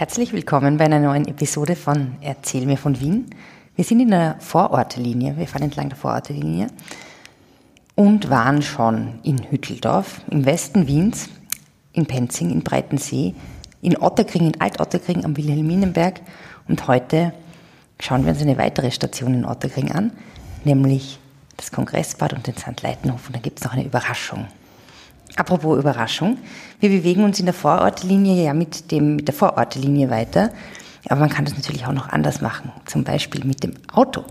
Herzlich willkommen bei einer neuen Episode von Erzähl mir von Wien. Wir sind in der Vorortlinie, wir fahren entlang der Vorortlinie und waren schon in Hütteldorf, im Westen Wiens, in Penzing, in Breitensee, in Otterkring, in Alt-Otterkring am Wilhelminenberg und heute schauen wir uns eine weitere Station in Otterkring an, nämlich das Kongressbad und den St. Leitenhof und da gibt es noch eine Überraschung. Apropos Überraschung, wir bewegen uns in der Vorortlinie ja mit, dem, mit der Vorortlinie weiter, aber man kann das natürlich auch noch anders machen, zum Beispiel mit dem Auto.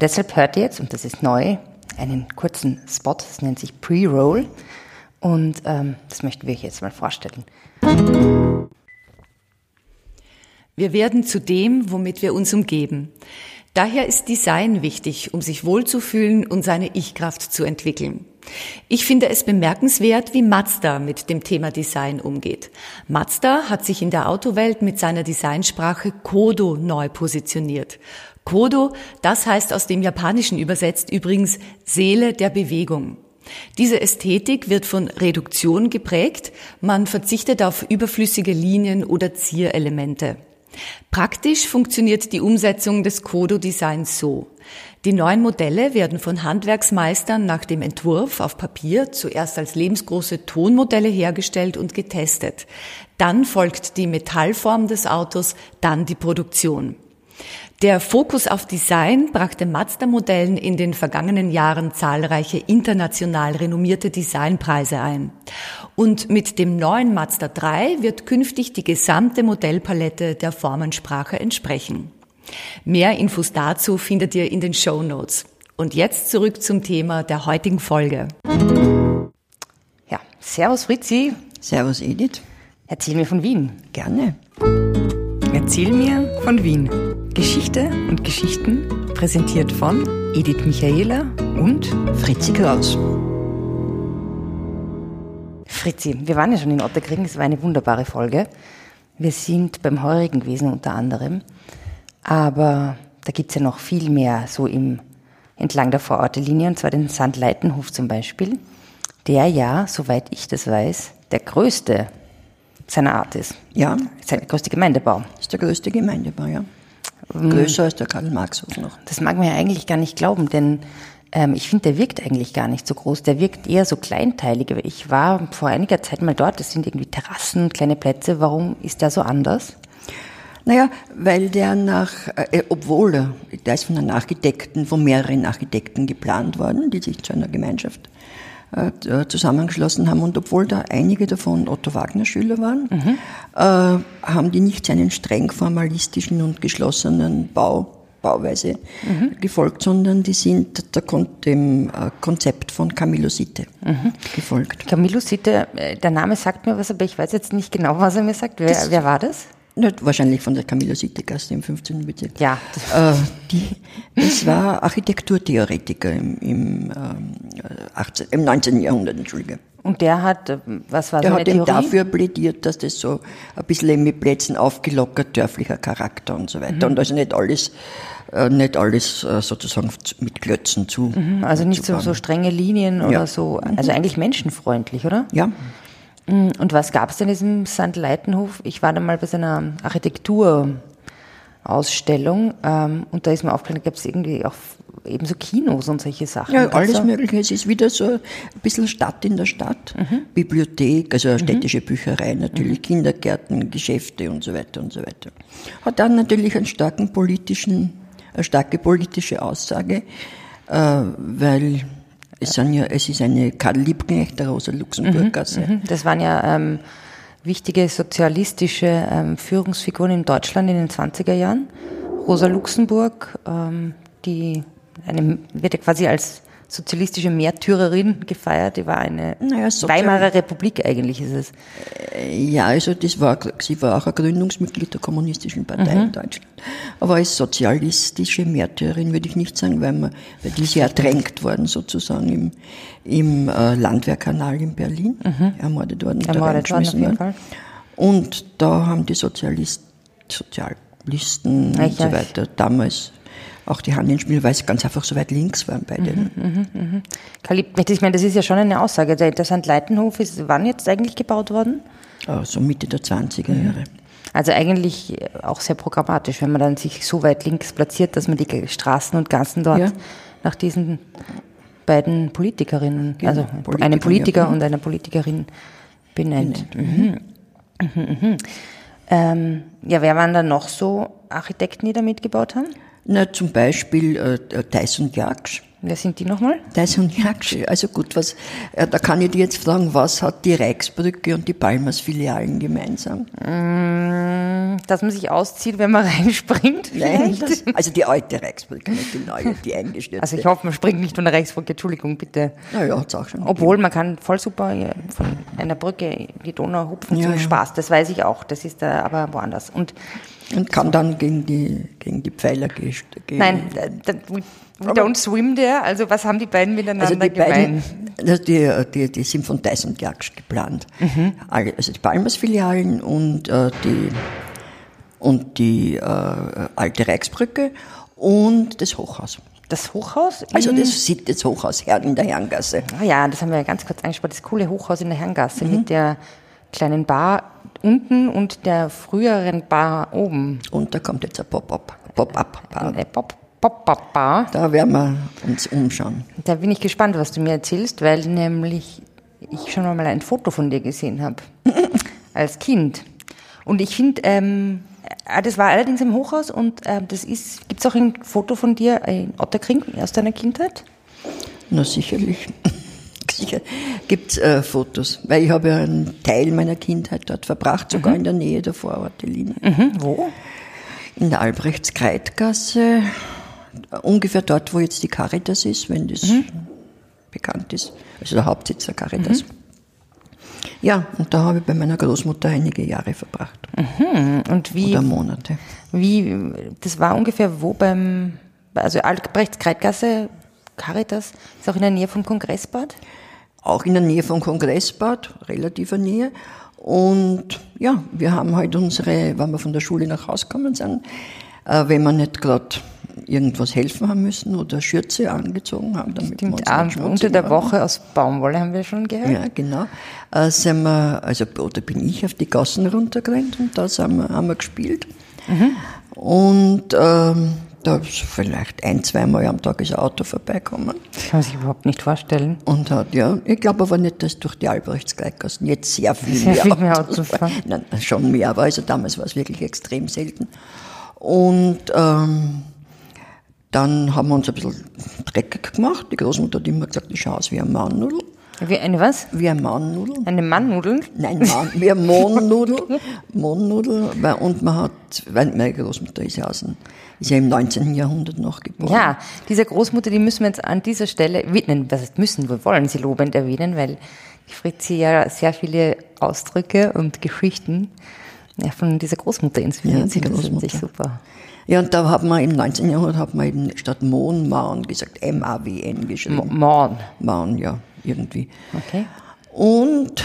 Deshalb hört ihr jetzt, und das ist neu, einen kurzen Spot, das nennt sich Pre-Roll und ähm, das möchten wir euch jetzt mal vorstellen. Wir werden zu dem, womit wir uns umgeben. Daher ist Design wichtig, um sich wohlzufühlen und seine Ich-Kraft zu entwickeln. Ich finde es bemerkenswert, wie Mazda mit dem Thema Design umgeht. Mazda hat sich in der Autowelt mit seiner Designsprache Kodo neu positioniert. Kodo, das heißt aus dem Japanischen übersetzt übrigens Seele der Bewegung. Diese Ästhetik wird von Reduktion geprägt, man verzichtet auf überflüssige Linien oder Zierelemente. Praktisch funktioniert die Umsetzung des Kodo-Designs so. Die neuen Modelle werden von Handwerksmeistern nach dem Entwurf auf Papier zuerst als lebensgroße Tonmodelle hergestellt und getestet. Dann folgt die Metallform des Autos, dann die Produktion. Der Fokus auf Design brachte Mazda-Modellen in den vergangenen Jahren zahlreiche international renommierte Designpreise ein. Und mit dem neuen Mazda 3 wird künftig die gesamte Modellpalette der Formensprache entsprechen. Mehr Infos dazu findet ihr in den Show Notes. Und jetzt zurück zum Thema der heutigen Folge. Ja, Servus Fritzi. Servus Edith. Erzähl mir von Wien. Gerne. Erzähl mir von Wien. Geschichte und Geschichten präsentiert von Edith Michaela und Fritzi Kraus. Fritzi, wir waren ja schon in Otterkring, es war eine wunderbare Folge. Wir sind beim Heurigen gewesen unter anderem, aber da gibt's ja noch viel mehr so im, entlang der Vorortelinie, und zwar den Sandleitenhof zum Beispiel, der ja, soweit ich das weiß, der größte seiner Art ist. Ja. Ist der größte Gemeindebau. Ist der größte Gemeindebau, ja. Größer als der Karl-Marx-Hof noch. Das mag man ja eigentlich gar nicht glauben, denn ähm, ich finde, der wirkt eigentlich gar nicht so groß. Der wirkt eher so kleinteilig. Ich war vor einiger Zeit mal dort. Das sind irgendwie Terrassen, kleine Plätze. Warum ist der so anders? Naja, weil der nach, äh, obwohl er, der ist von einem Architekten, von mehreren Architekten geplant worden, die sich zu einer Gemeinschaft zusammengeschlossen haben. Und obwohl da einige davon Otto Wagner Schüler waren, mhm. äh, haben die nicht seinen streng formalistischen und geschlossenen Bau Bauweise mhm. gefolgt, sondern die sind dem äh, Konzept von Camillo Sitte mhm. gefolgt. Camillo Sitte, äh, der Name sagt mir was, aber ich weiß jetzt nicht genau, was er mir sagt. Wer, wer war das? Nicht, wahrscheinlich von der Camillo Sitte-Gasse im 15. Bezirk. Ja. Äh, die, das war Architekturtheoretiker im, im, ähm, 18, im 19. Jahrhundert, Entschuldige. Und der hat, äh, was war der seine hat eben Theorie? dafür plädiert, dass das so ein bisschen mit Plätzen aufgelockert, dörflicher Charakter und so weiter. Mhm. Und also nicht alles, äh, nicht alles äh, sozusagen mit Klötzen zu. Mhm, also nicht so, so strenge Linien Ja. oder so. Also eigentlich menschenfreundlich, oder? Ja. Mm, Und was gab es denn in diesem St. Leitenhof? Ich war da mal bei so einer Architekturausstellung ähm, und da ist mir aufgefallen, da gab es irgendwie auch eben so Kinos und solche Sachen. Ja, alles also, Mögliche. Es ist wieder so ein bisschen Stadt in der Stadt. Bibliothek, also eine städtische Bücherei natürlich, Kindergärten, Geschäfte und so weiter und so weiter. Hat dann natürlich einen starken politischen, eine starke politische Aussage, äh, weil es, sind ja, es ist eine Karl Liebknecht, der Rosa-Luxemburg-Gasse. Mhm, Das waren ja ähm, wichtige sozialistische ähm, Führungsfiguren in Deutschland in den 20er Jahren. Rosa Luxemburg, ähm, die eine, wird ja quasi als sozialistische Märtyrerin gefeiert. Die war eine Naja, Weimarer Republik eigentlich ist es. Ja, also das war, sie war auch ein Gründungsmitglied der Kommunistischen Partei in Deutschland. Aber als sozialistische Märtyrerin würde ich nicht sagen, weil, man, weil die ist ja ertränkt worden sozusagen im, im äh, Landwehrkanal in Berlin, ermordet worden. und da Ermordet worden auf jeden. Fall. Und da haben die Sozialist, Sozialisten Ja, und so weiter damals auch die Hand ins Spiel, weil sie ganz einfach so weit links waren beide. Karl Liebknecht, ich meine, das ist ja schon eine Aussage. Der, St. Leitenhof ist wann jetzt eigentlich gebaut worden? Äh, so Mitte der 20er Jahre. Also eigentlich auch sehr programmatisch, wenn man dann sich so weit links platziert, dass man die Straßen und Gassen dort Ja. nach diesen beiden Politikerinnen, Genau, also Politiker, einem Politiker ja. und einer Politikerin benennt. Mhm. Mhm, mhm. Ähm, ja, wer waren da noch so Architekten, die da mitgebaut haben? Na, zum Beispiel äh, Theiss und Jaksch. Wer sind die nochmal? Und Jaksch, also gut, was, äh, da kann ich dir jetzt fragen, was hat die Reichsbrücke und die Palmers Filialen gemeinsam? Dass man sich auszieht, wenn man reinspringt? Nein, das, also die alte Reichsbrücke, nicht die neue, die eingestürzte. Also ich hoffe, man springt nicht von der Rechtsbrücke, Entschuldigung, bitte. Naja, hat's auch schon. Obwohl, man kann voll super äh, von einer Brücke in die Donau hupfen Ja, zum ja. Spaß, das weiß ich auch, das ist da aber woanders. Und Und kann dann gegen die, gegen die Pfeiler gehen. nein, we we don't swim there, also was haben die beiden miteinander Also die gemein? beiden, also die, die, die sind von und Jaksch geplant. Mhm. Also die Palmers-Filialen und äh, die, und die äh, alte Reichsbrücke und das Hochhaus. Das Hochhaus? Also das sieht das Hochhaus her in der Herrengasse. Ah ja, das haben wir ja ganz kurz angesprochen, das coole Hochhaus in der Herrengasse Mhm. mit der kleinen Bar unten und der früheren Bar oben. Und da kommt jetzt ein Pop-up. Pop-up. Eine Pop- Pop-Up-Bar. Da werden wir uns umschauen. Da bin ich gespannt, was du mir erzählst, weil nämlich ich schon mal ein Foto von dir gesehen habe. als Kind. Und ich finde, ähm, äh, das war allerdings im Hochhaus und ähm, das ist, gibt es auch ein Foto von dir in Otterkring aus deiner Kindheit? Na sicherlich. Sicher gibt's äh, Fotos, weil ich habe ja einen Teil meiner Kindheit dort verbracht, sogar in der Nähe der Vorortlinie. Mhm, wo? In der Albrechtskreitgasse, äh, ungefähr dort, wo jetzt die Caritas ist, wenn das bekannt ist. Also der Hauptsitz der Caritas. Ja, und da habe ich bei meiner Großmutter einige Jahre verbracht. Und wie, Oder Monate. wie, das war ungefähr wo beim, also Albrechtskreitgasse, Caritas, ist auch in der Nähe vom Kongressbad? Auch in der Nähe vom Kongressbad, relativer Nähe. Und ja, wir haben halt unsere, wenn wir von der Schule nach Hause gekommen sind, äh, wenn wir nicht gerade irgendwas helfen haben müssen oder Schürze angezogen haben, damit wir Stimmt, uns nicht schmutzig unter der. Woche aus Baumwolle haben wir schon gehört. Ja, genau. Äh, sind wir, also, oder bin ich auf die Gassen runtergerannt und da sind wir, haben wir gespielt. Und ähm, da ist vielleicht ein, zweimal am Tag ist ein Auto vorbeikommen. Das kann man sich überhaupt nicht vorstellen. Und hat, ja, ich glaube aber nicht, dass durch die Albrechtskreitgassen jetzt sehr viel Sehr mehr, viel mehr Autos Autos fahren. Nein, schon mehr, aber also damals war es wirklich extrem selten. Und ähm, dann haben wir uns ein bisschen dreckig gemacht. Die Großmutter hat immer gesagt, ich schaue aus wie ein Mannnudel. Wie eine was? Wie ein Mannnudel. Eine Mannnudeln? Nein, Mann, wie ein Mohnnudel. Mohnnudel. weil- Und man hat, weil meine Großmutter ist ja, aus ist ja im 19. Jahrhundert noch geboren. Ja, diese Großmutter, die müssen wir jetzt an dieser Stelle, nein, was heißt müssen, wir wollen sie lobend erwähnen, weil die Fritzi ja sehr viele Ausdrücke und Geschichten ja, von dieser Großmutter inspiriert. Ja, die sind. Das Großmutter. super. Ja, und da hat man im 19. Jahrhundert hat man eben statt Mohn, Maun gesagt, M-A-W-N geschrieben. Morn. Maun, ja, irgendwie. Okay. Und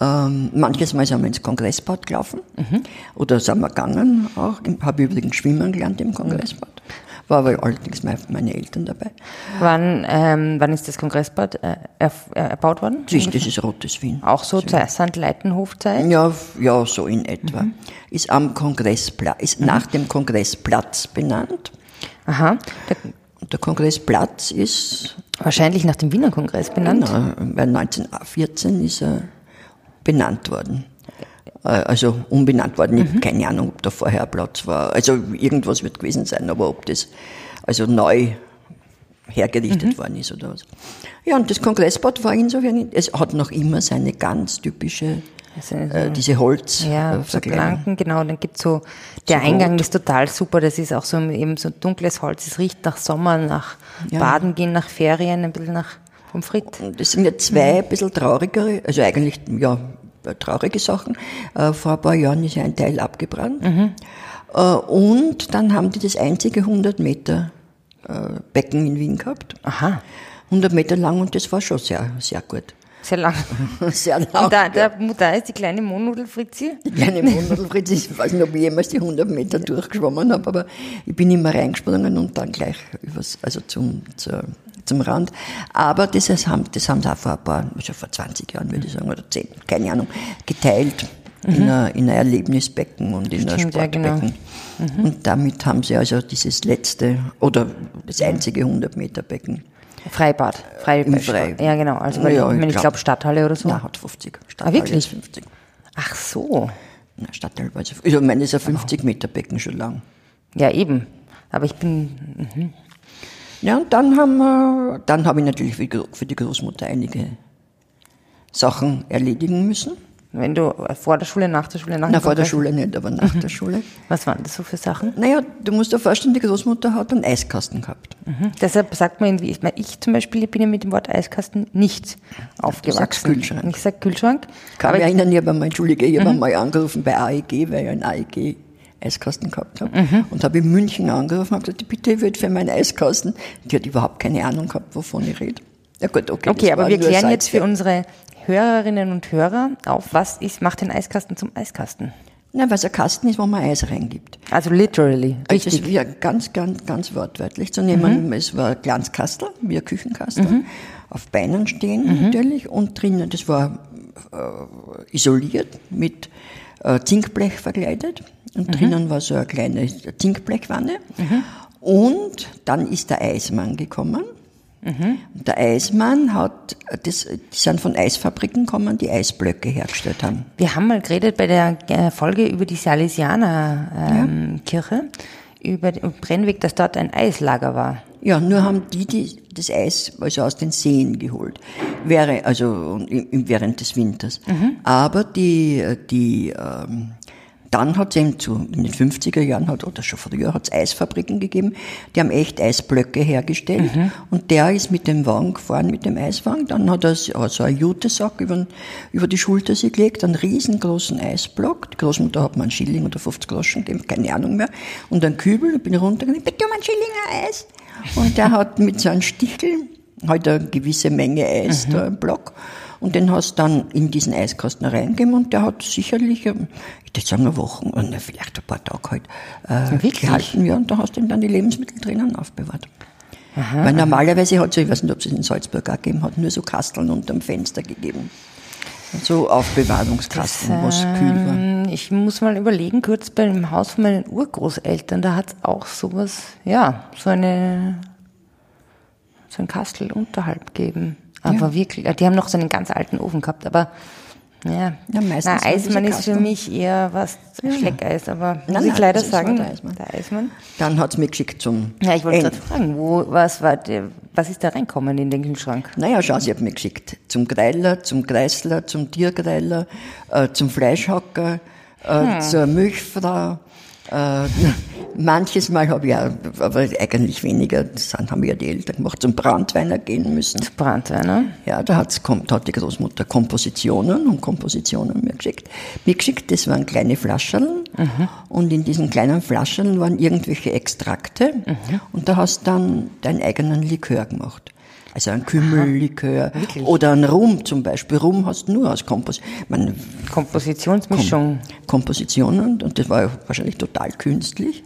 ähm, manches Mal sind wir ins Kongressbad gelaufen. Mhm. Oder sind wir gegangen auch. Habe übrigens schwimmen gelernt im Kongressbad. War aber allerdings mein- meine Eltern dabei. Wann, ähm, wann ist das Kongressbad äh, äh, erbaut worden? Das ist, das ist Rotes Wien. Auch so zur St. Leitenhofzeit? Ja, ja, so in etwa. Mhm. Ist am Kongressplatz, ist nach dem Kongressplatz benannt. Aha. Der, der Kongressplatz ist, wahrscheinlich nach dem Wiener Kongress benannt. na, weil 1914 ist er benannt worden. Äh, Also umbenannt worden. Ich Mhm. habe keine Ahnung, ob da vorher ein Platz war. Also irgendwas wird gewesen sein, aber ob das also neu hergerichtet Mhm. worden ist oder was. Ja, und das Kongressbad war insofern, es hat noch immer seine ganz typische, Also, äh, diese Holz, Ja, äh, so. Planken, genau. Dann gibt's so, der So Eingang rot. ist total super. Das ist auch so eben so dunkles Holz. Es riecht nach Sommer, nach Ja. Baden gehen, nach Ferien, ein bisschen nach Pommes frites. Das sind ja zwei ein bisschen traurigere, also eigentlich, ja, traurige Sachen. Äh, vor ein paar Jahren ist ja ein Teil abgebrannt. Äh, und dann haben die das einzige 100 Meter äh, Becken in Wien gehabt. Aha, 100 Meter lang und das war schon sehr, sehr gut. Sehr lang. Sehr lang. Und da, da, da ist die kleine Mohnnudelfritzi. Die kleine Mondnudelfritz, ich weiß nicht, ob ich jemals die 100 Meter durchgeschwommen habe, aber ich bin immer reingesprungen und dann gleich übers, also zum, zur, zum Rand. Aber das, haben, das haben sie auch vor ein paar, also vor 20 Jahren, würde ich sagen, oder 10, keine Ahnung, geteilt. in, ein, in ein Erlebnisbecken und in ein Stimmt, ja, genau. Sportbecken. Und damit haben sie also dieses letzte oder das einzige 100 Meter Becken. Freibad. Freibad. Im Frei- Ja, genau. Also, weil, Ja, ich, ich glaub- glaube, Stadthalle oder so. Na, hat 50. Stadthalle wirklich? ist 50. Ach so. Na, Stadtteil weiß ich. Meine, ist ein 50 Meter Becken schon lang. Ja, eben. Aber ich bin, Ja, und dann haben wir, dann habe ich natürlich für die Großmutter einige Sachen erledigen müssen. wenn du vor der Schule, nach der Schule, nach Na, dem vor der Schule nicht, aber nach Mhm. der Schule. Was waren das so für Sachen? Naja, du musst dir vorstellen, die Großmutter hat einen Eiskasten gehabt. Mhm. Deshalb sagt man, irgendwie, ich, meine, ich zum Beispiel bin ja mit dem Wort Eiskasten nicht aufgewachsen. Kühlschrank. Ich sag Kühlschrank. Kann mich ich, erinnern, ich habe einmal, Entschuldige, ich Mhm. habe einmal angerufen bei AEG, weil ich einen AEG Eiskasten gehabt habe. Mhm. Und habe in München angerufen und gesagt, bitte, ich würde für meinen Eiskasten. Die hat überhaupt keine Ahnung gehabt, wovon ich rede. Ja gut, okay. okay, aber wir klären jetzt für unsere Hörerinnen und Hörer auf, was ist, macht den Eiskasten zum Eiskasten? Na, was ein Kasten ist, wo man Eis reingibt. Also literally. Das Richtig. Mhm. ist ja ganz, ganz, ganz wortwörtlich zu nehmen. Es war ein kleines Kastel, wie ein Küchenkastel, auf Beinen stehen Mhm. natürlich und drinnen, das war äh, isoliert mit äh, Zinkblech verkleidet und Mhm. drinnen war so eine kleine Zinkblechwanne und dann ist der Eismann gekommen. Mhm. Und der Eismann hat, das, die sind von Eisfabriken gekommen, die Eisblöcke hergestellt haben. Wir haben mal geredet bei der äh, Folge über die Salesianer-Kirche, über den Brennweg, dass dort ein Eislager war. Ja, nur haben die, die das Eis also aus den Seen geholt. Wäre, also während des Winters. Aber die, die, ähm, dann hat es eben zu, in den 50er Jahren hat, oder schon früher hat es Eisfabriken gegeben, die haben echt Eisblöcke hergestellt. Und der ist mit dem Wagen gefahren, mit dem Eiswagen. Dann hat er so also einen Jutesack über, über die Schulter sich gelegt, einen riesengroßen Eisblock. Die Großmutter hat mir einen Schilling oder 50 Groschen gegeben, keine Ahnung mehr. Und einen Kübel, ich bin runtergegangen, bitte um einen Schilling Eis. Und der hat mit so einem Stichel halt eine gewisse Menge Eis da im Block. Und den hast du dann in diesen Eiskasten reingegeben und der hat sicherlich, ähm, ich würde sagen, eine Woche, oder vielleicht ein paar Tage halt, äh, Wirklich? gehalten. Ja, und da hast du ihm dann die Lebensmittel drinnen aufbewahrt. Weil normalerweise hat es, ich weiß nicht, ob es in Salzburg auch gegeben hat, nur so Kasteln unterm Fenster gegeben. So Aufbewahrungskasten, was kühl war. Ähm, Ich muss mal überlegen, kurz beim Haus von meinen Urgroßeltern, da hat es auch sowas, ja, so eine, so ein Kastel unterhalb gegeben. Aber wirklich, die haben noch so einen ganz alten Ofen gehabt, aber ja, Ja, meistens na, Eismann ist für mich eher was Schleckeis, aber muss Nein, ich leider sagen, der Eismann. der Eismann. Dann hat's mich geschickt zum Ja, ich wollte gerade fragen, wo, was war, der, was ist da reinkommen in den Kühlschrank? Naja, schau, sie hat mich geschickt. Zum Greiler, zum Kreisler, zum Tiergreiler, äh, zum Fleischhacker, äh, zur Milchfrau. Äh, manches Mal habe ich auch, aber eigentlich weniger, das haben ja die Eltern gemacht, zum Brandweiner gehen müssen. Brandweiner. Ja, da hat's, hat die Großmutter Kompositionen und Kompositionen mir geschickt. Mir geschickt, das waren kleine Flaschen und in diesen kleinen Flaschen waren irgendwelche Extrakte und da hast dann deinen eigenen Likör gemacht. Also ein Kümmellikör oder ein Rum zum Beispiel. Rum hast du nur aus Kompos man, Kompositionsmischung. Kompositionen und das war wahrscheinlich total künstlich.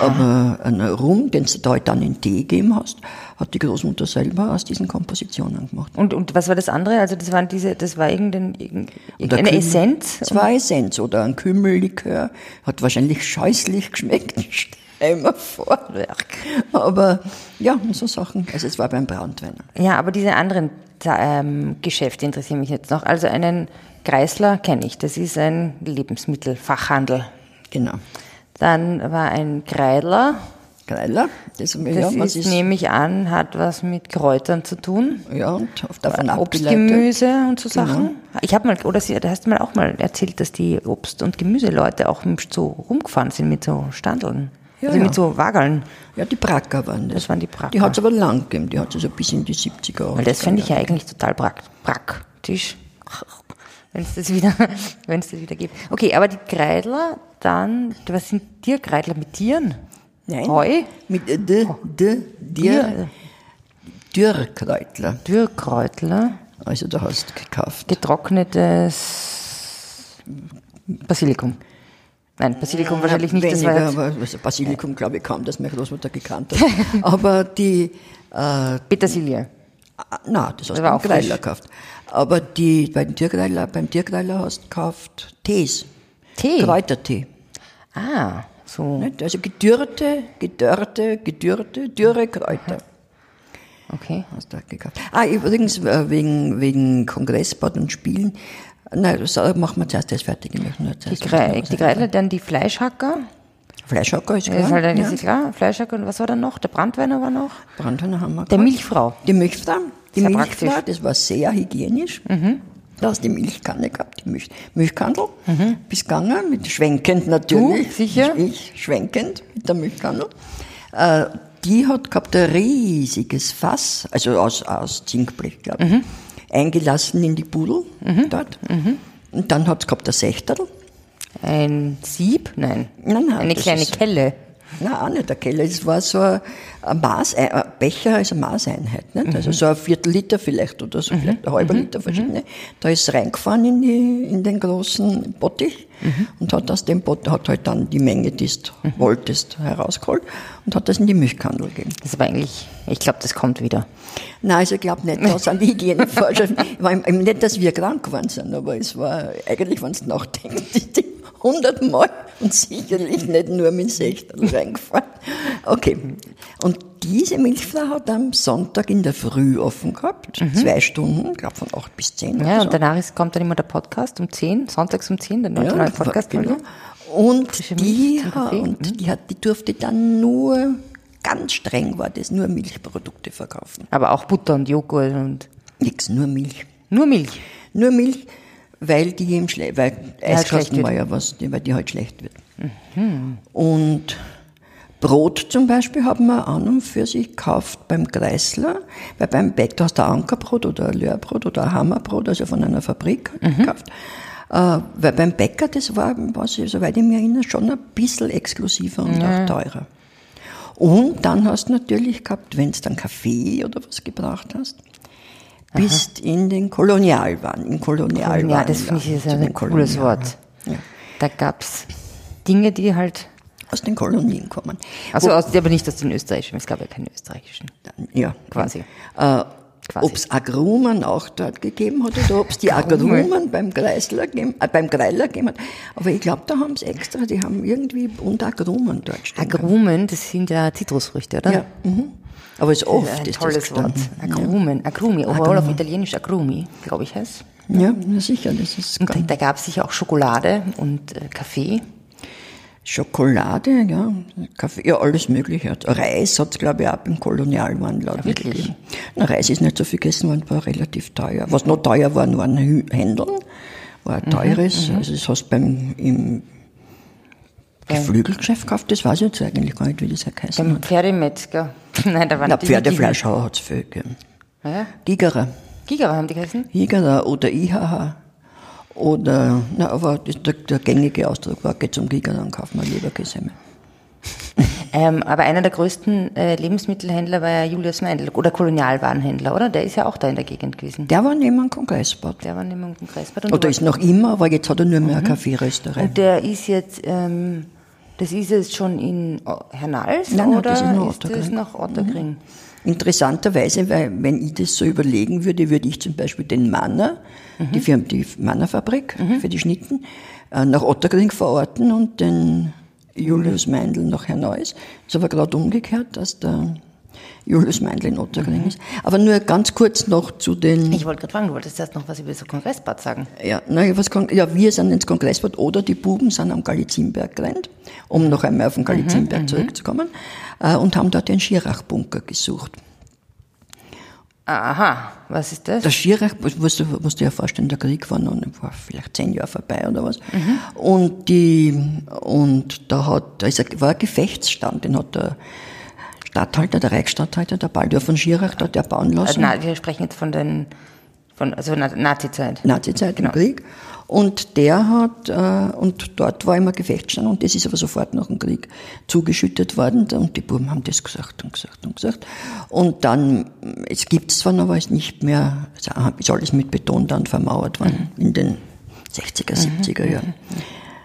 Aber ein Rum, den du da halt dann in Tee gegeben hast, hat die Großmutter selber aus diesen Kompositionen gemacht. Und, und was war das andere? Also das waren diese, das war irgendein, irgendein Oder eine Kümmel- Essenz? Es war Essenz oder ein Kümmellikör. Hat wahrscheinlich scheußlich geschmeckt. Stell mir vor. Aber ja, so Sachen. Also es war beim Brandweiner. Ja, aber diese anderen ähm, Geschäfte interessieren mich jetzt noch. Also einen Kreisler kenne ich, das ist ein Lebensmittelfachhandel. Genau. Dann war ein Kreidler, Greiler. Das, das ja, was ist, ist, nehme ich an, hat was mit Kräutern zu tun. ja, und auf davon Obst. Gemüse und so Genau. Sachen. Ich habe mal, oder sie, da hast du mal auch mal erzählt, dass die Obst- und Gemüseleute auch so rumgefahren sind mit so Standeln. Ja, also ja. mit so Wageln. Ja, die Bracker waren das. Das waren die Bracker. Die hat es aber lang gegeben. Die hat es also bis in die 70er. Weil das fände ich ja eigentlich total prakt praktisch, wenn es das wieder, wenn es das wieder gibt. Okay, aber die Kreidler, dann, was sind Tierkreidler mit Tieren? Nein. Heu? Mit äh, d, d, dir, Dürrkräutler. Dürrkräutler, Also da hast du gekauft. getrocknetes Basilikum. Nein, Basilikum wahrscheinlich nicht, das war Weniger, aber Basilikum glaube ich kaum, dass meine Großmutter gekannt hat. aber die äh, Petersilie. Ah, Nein, das hast du beim. Greiler gekauft. Aber die, bei den Tiergreiler, beim Tiergreiler hast du gekauft Tees. Tee? Kräutertee. Ah, so. Nicht? Also gedürrte, gedörrte, gedürrte, dürre Kräuter. Okay. Hast du auch gekauft. Ah, übrigens, äh, wegen, wegen Kongressbad und Spielen. Nein, das machen wir zuerst das fertig. Ich möchte nur Die, Gre die. Greidler, dann die Fleischhacker. Fleischhacker ist klar. ist halt ja. ist klar. Fleischhacker und was war dann noch? Der Brandweiner war noch? Brandhörner haben wir Der. Milchfrau. Die Milchfrau. Die Sehr Milchfrau, praktisch. das war sehr hygienisch. Da hast du die Milchkanne gehabt, die Milch, Milchkandel. Bis gegangen, mit schwenkend natürlich. Du, sicher? Ich schwenkend mit der Milchkandel. Äh, die hat gehabt ein riesiges Fass, also aus, aus Zinkblech, glaube ich, eingelassen in die Pudel dort. Und dann hat es gehabt ein Sechterl. Ein Sieb? Nein. Nein, nein, Eine kleine Kelle. Nein, auch nicht der Keller. Es war so ein, Maß, ein Becher ist eine Maßeinheit. Nicht? Also so ein Viertel Liter vielleicht oder so, vielleicht ein halber Liter verschiedene. Da ist es reingefahren in, die, in den großen Bottich und hat aus dem Bottich hat halt dann die Menge, die du wolltest, herausgeholt und hat das in die Milchkandel gegeben. Das war eigentlich, ich glaube, das kommt wieder. Nein, also ich glaube nicht, da sind die Hygienevorschriften. Nicht, dass wir krank geworden sind, aber es war eigentlich, wenn du nachdenkst, die, die hundertmal und sicherlich nicht nur mit Sechtel reingefahren. Okay. Und diese Milchfrau hat am Sonntag in der Früh offen gehabt, zwei Stunden, ich glaube von acht bis zehn. Ja, so. und danach ist, kommt dann immer der Podcast um 10, sonntags um 10, der neue Ja, neue Podcast. genau. Und die, und die, hat, die durfte dann nur, ganz streng war das, nur Milchprodukte verkaufen. Aber auch Butter und Joghurt und Nix, nur Milch. nur Milch. Nur Milch, weil die im Schle weil Eiskasten war ja was, weil die halt schlecht wird. Und Brot zum Beispiel haben wir an und für sich gekauft beim Kreisler, weil beim Bäck, da hast du ein Ankerbrot oder ein Löhrbrot oder ein Hammerbrot, also von einer Fabrik gekauft. Äh, weil beim Bäcker, das war, was ich, soweit ich mich erinnere, schon ein bisschen exklusiver und auch teurer. Und dann hast du natürlich gehabt, wenn du dann Kaffee oder was gebracht hast, bist in den Kolonialwahn, im Kolonialwahn. Ja, das finde ich ist ein cooles Wort. Ja, Da gab's Dinge, die halt, aus den Kolonien kommen. also aus, aber nicht aus den österreichischen, es gab ja keine österreichischen. Ja, Quasi. Äh, ob es Agrumen auch dort gegeben hat oder ob es die Agrumen beim Kreisler äh, beim Greiler gegeben hat. Aber ich glaube, da haben sie extra, die haben irgendwie und Agrumen dort stehen. Agrumen, das sind ja Zitrusfrüchte, oder? Ja, mhm. Aber es ist oft Ein ist tolles das Wort. Agrumen, Agrumi, obwohl auf Italienisch Agrumi, glaube ich, heißt. Ja, ja, sicher, das ist Und da gab es sicher auch Schokolade und äh, Kaffee. Schokolade, ja, Kaffee, ja, alles Mögliche. Reis hat es, glaube ich, auch beim Kolonialwandel auch wirklich? gegeben. Na, Reis ist nicht so viel gegessen worden, war relativ teuer. Was noch teuer war, waren Hü- Händeln, war ein teures. also das hast beim, im Geflügelgeschäft gekauft, das weiß ich jetzt eigentlich gar nicht, wie das heißt. Beim Pferdemetzger. Nein, da waren Na, die- Pferdefleischhauer hat es viel gegeben. Ja. Gigerer. Gigerer haben die geheißen? Gigerer oder IHH. Oder, na, aber das, der, der gängige Ausdruck war, geht zum Gigerer und kauft mal Leberkäse. Ähm, aber einer der größten äh, Lebensmittelhändler war ja Julius Meindl oder Kolonialwarenhändler, oder? Der ist ja auch da in der Gegend gewesen. Der war neben einem Kongressbad. Der war neben dem Kongressbad. Und, Oder ist noch immer, aber jetzt hat er nur mehr Mhm. eine Kaffeerösterei. und der ist jetzt, ähm, das ist jetzt schon in O- Hernals Nein, nein, oder das ist noch ist das Otterkring. noch Otterkring? Interessanterweise, weil wenn ich das so überlegen würde, würde ich zum Beispiel den Manner, Mhm. die Firma, die Mannerfabrik für die Schnitten, äh, nach Otterkring verorten und den Julius Meindl nach Herneuss. Ist aber gerade umgekehrt, dass der Julius Meindl in Otterkring ist. Aber nur ganz kurz noch zu den Mhm. Ich wollte gerade fragen, du wolltest erst noch was über so Kongressbad sagen. Ja, na, was ja, wir sind ins Kongressbad oder die Buben sind am Galizienberg gerannt, um noch einmal auf den Galizienberg zurückzukommen, äh, und haben dort den Schirach-Bunker gesucht. Aha, was ist das? Der Schirach, musst du, musst du dir vorstellen, der Krieg war noch, war vielleicht zehn Jahre vorbei oder was. Und die, und da hat, da ist war ein Gefechtsstand, den hat der Stadthalter, der Reichsstatthalter, der Baldur von Schirach, da hat der bauen lassen. Na, wir sprechen jetzt von den, von, also Na- Nazi-Zeit. Nazizeit Genau. im Krieg. Und der hat, äh, und dort war immer Gefechtsstand und das ist aber sofort nach dem Krieg zugeschüttet worden und die Buben haben das gesagt und gesagt und gesagt. Und dann, es gibt es zwar noch, aber es ist nicht mehr, es ist alles mit Beton dann vermauert worden in den 60er, 70er Jahren. Na,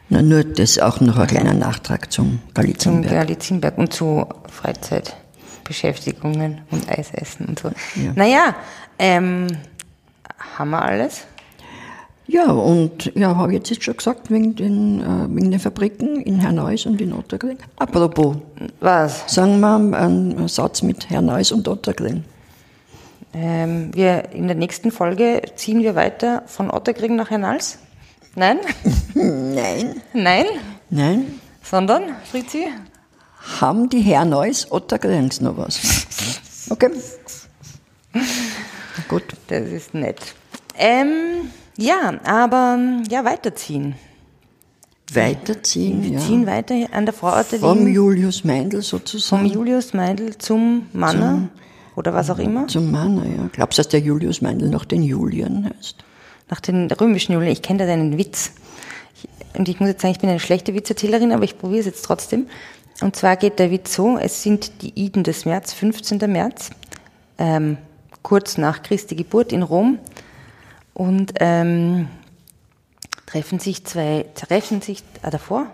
nur das auch noch ein kleiner Nachtrag zum Zum Galizienberg. Galizienberg und zu Freizeit. Beschäftigungen und Eis essen und so. Ja. Naja, ähm, haben wir alles? Ja, und ja, habe ich jetzt schon gesagt, wegen den, äh, wegen den Fabriken in Herneuss und in Ottergring. Apropos. Was? Sagen wir einen Satz mit Herneuss und Ottergring. Ähm, wir, in der nächsten Folge ziehen wir weiter von Otterkring nach Hernals? Nein? Nein. Nein? Nein. Sondern, Fritzi? Haben die Herneuss Otterkrings noch was? Okay. Gut. Das ist nett. Ähm, ja, aber ja, weiterziehen. Weiterziehen, Wir ja. ziehen weiter an der Vororte Vom Julius Meindl sozusagen. Vom Julius Meindl zum Manner zum, oder was auch immer. Zum Manner, ja. Glaubst du, dass der Julius Meindl nach den Julian heißt? Nach den römischen Julian. Ich kenne da deinen Witz. und ich muss jetzt sagen, ich bin eine schlechte Witzerzählerin, aber ich probiere es jetzt trotzdem. Und zwar geht der Witz so, es sind die Iden des März, 15. März, ähm, kurz nach Christi Geburt in Rom. Und ähm, treffen sich zwei, treffen sich ah, davor?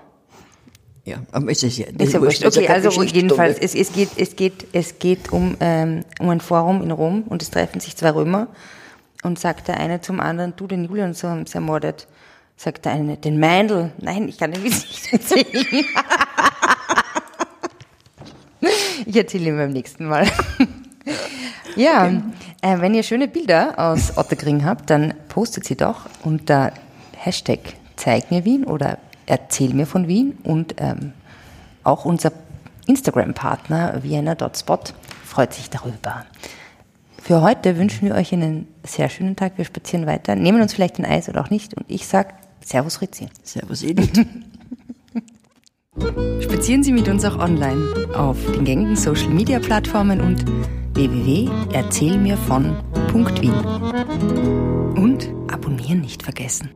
Ja, aber es ist ja ist ja wurscht. Okay, also jedenfalls, es, es, geht, es geht, es geht um, ähm, um ein Forum in Rom und es treffen sich zwei Römer und sagt der eine zum anderen, du, den Julian so haben sie ermordet. Sagt der eine, den Meindl. Nein, ich kann den nicht erzählen. ich erzähle ihn beim nächsten Mal. ja, okay. äh, wenn ihr schöne Bilder aus Otterkring habt, dann postet sie doch unter Hashtag Zeig mir Wien oder Erzähl mir von Wien und ähm, auch unser Instagram-Partner Vienna.spot freut sich darüber. Für heute wünschen wir euch einen sehr schönen Tag. Wir spazieren weiter, nehmen uns vielleicht ein Eis oder auch nicht. Und ich sage Servus Ritzi. Servus Edith. Spazieren Sie mit uns auch online auf den gängigen Social Media Plattformen und www.erzählmirvon.wien. Und abonnieren nicht vergessen.